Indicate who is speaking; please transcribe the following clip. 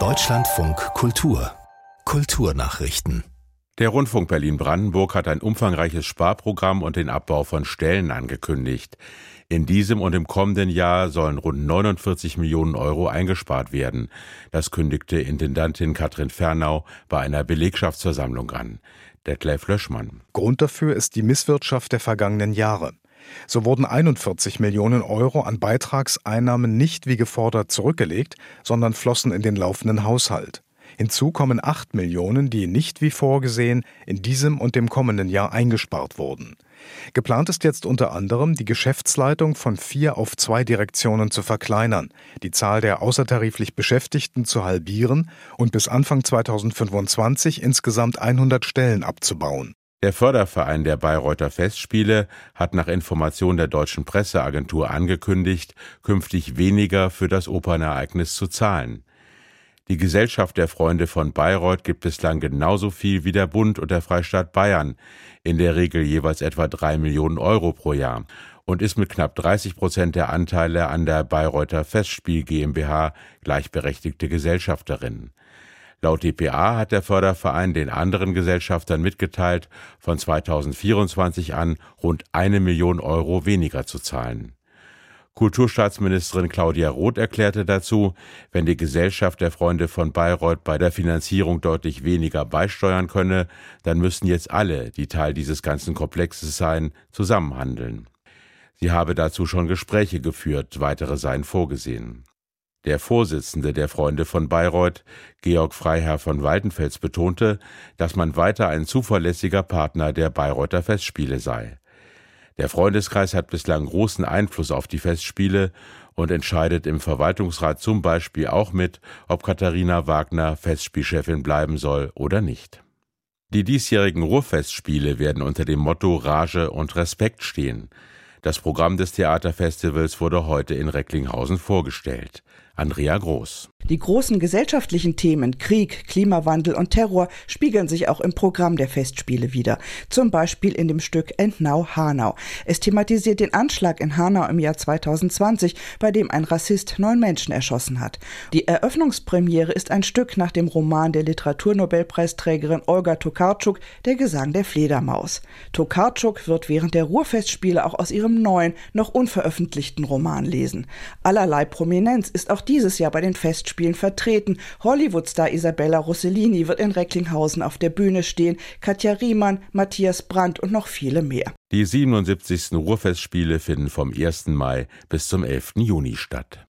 Speaker 1: Deutschlandfunk Kultur Kulturnachrichten
Speaker 2: der Rundfunk Berlin-Brandenburg hat ein umfangreiches Sparprogramm und den Abbau von Stellen angekündigt. In diesem und im kommenden Jahr sollen rund 49 Millionen Euro eingespart werden. Das kündigte Intendantin Katrin Fernau bei einer Belegschaftsversammlung an. Detlef Löschmann.
Speaker 3: Grund dafür ist die Misswirtschaft der vergangenen Jahre. So wurden 41 Millionen Euro an Beitragseinnahmen nicht wie gefordert zurückgelegt, sondern flossen in den laufenden Haushalt. Hinzu kommen 8 Millionen, die nicht wie vorgesehen in diesem und dem kommenden Jahr eingespart wurden. Geplant ist jetzt unter anderem, die Geschäftsleitung von vier auf zwei Direktionen zu verkleinern, die Zahl der außertariflich Beschäftigten zu halbieren und bis Anfang 2025 insgesamt 100 Stellen abzubauen.
Speaker 2: Der Förderverein der Bayreuther Festspiele hat nach Information der deutschen Presseagentur angekündigt, künftig weniger für das Opernereignis zu zahlen. Die Gesellschaft der Freunde von Bayreuth gibt bislang genauso viel wie der Bund und der Freistaat Bayern, in der Regel jeweils etwa drei Millionen Euro pro Jahr und ist mit knapp 30 Prozent der Anteile an der Bayreuther Festspiel GmbH gleichberechtigte Gesellschafterin. Laut dpa hat der Förderverein den anderen Gesellschaftern mitgeteilt, von 2024 an rund eine Million Euro weniger zu zahlen. Kulturstaatsministerin Claudia Roth erklärte dazu, wenn die Gesellschaft der Freunde von Bayreuth bei der Finanzierung deutlich weniger beisteuern könne, dann müssten jetzt alle, die Teil dieses ganzen Komplexes seien, zusammenhandeln. Sie habe dazu schon Gespräche geführt, weitere seien vorgesehen. Der Vorsitzende der Freunde von Bayreuth, Georg Freiherr von Waldenfels, betonte, dass man weiter ein zuverlässiger Partner der Bayreuther Festspiele sei. Der Freundeskreis hat bislang großen Einfluss auf die Festspiele und entscheidet im Verwaltungsrat zum Beispiel auch mit, ob Katharina Wagner Festspielchefin bleiben soll oder nicht. Die diesjährigen Ruhrfestspiele werden unter dem Motto Rage und Respekt stehen. Das Programm des Theaterfestivals wurde heute in Recklinghausen vorgestellt. Andrea Groß.
Speaker 4: Die großen gesellschaftlichen Themen Krieg, Klimawandel und Terror spiegeln sich auch im Programm der Festspiele wieder. Zum Beispiel in dem Stück Entnau Hanau. Es thematisiert den Anschlag in Hanau im Jahr 2020, bei dem ein Rassist neun Menschen erschossen hat. Die Eröffnungspremiere ist ein Stück nach dem Roman der Literaturnobelpreisträgerin Olga Tokarczuk, Der Gesang der Fledermaus. Tokarczuk wird während der Ruhrfestspiele auch aus ihrem neuen, noch unveröffentlichten Roman lesen. Allerlei Prominenz ist auch dieses Jahr bei den Festspielen vertreten. Hollywood-Star Isabella Rossellini wird in Recklinghausen auf der Bühne stehen, Katja Riemann, Matthias Brandt und noch viele mehr.
Speaker 2: Die 77. Ruhrfestspiele finden vom 1. Mai bis zum 11. Juni statt.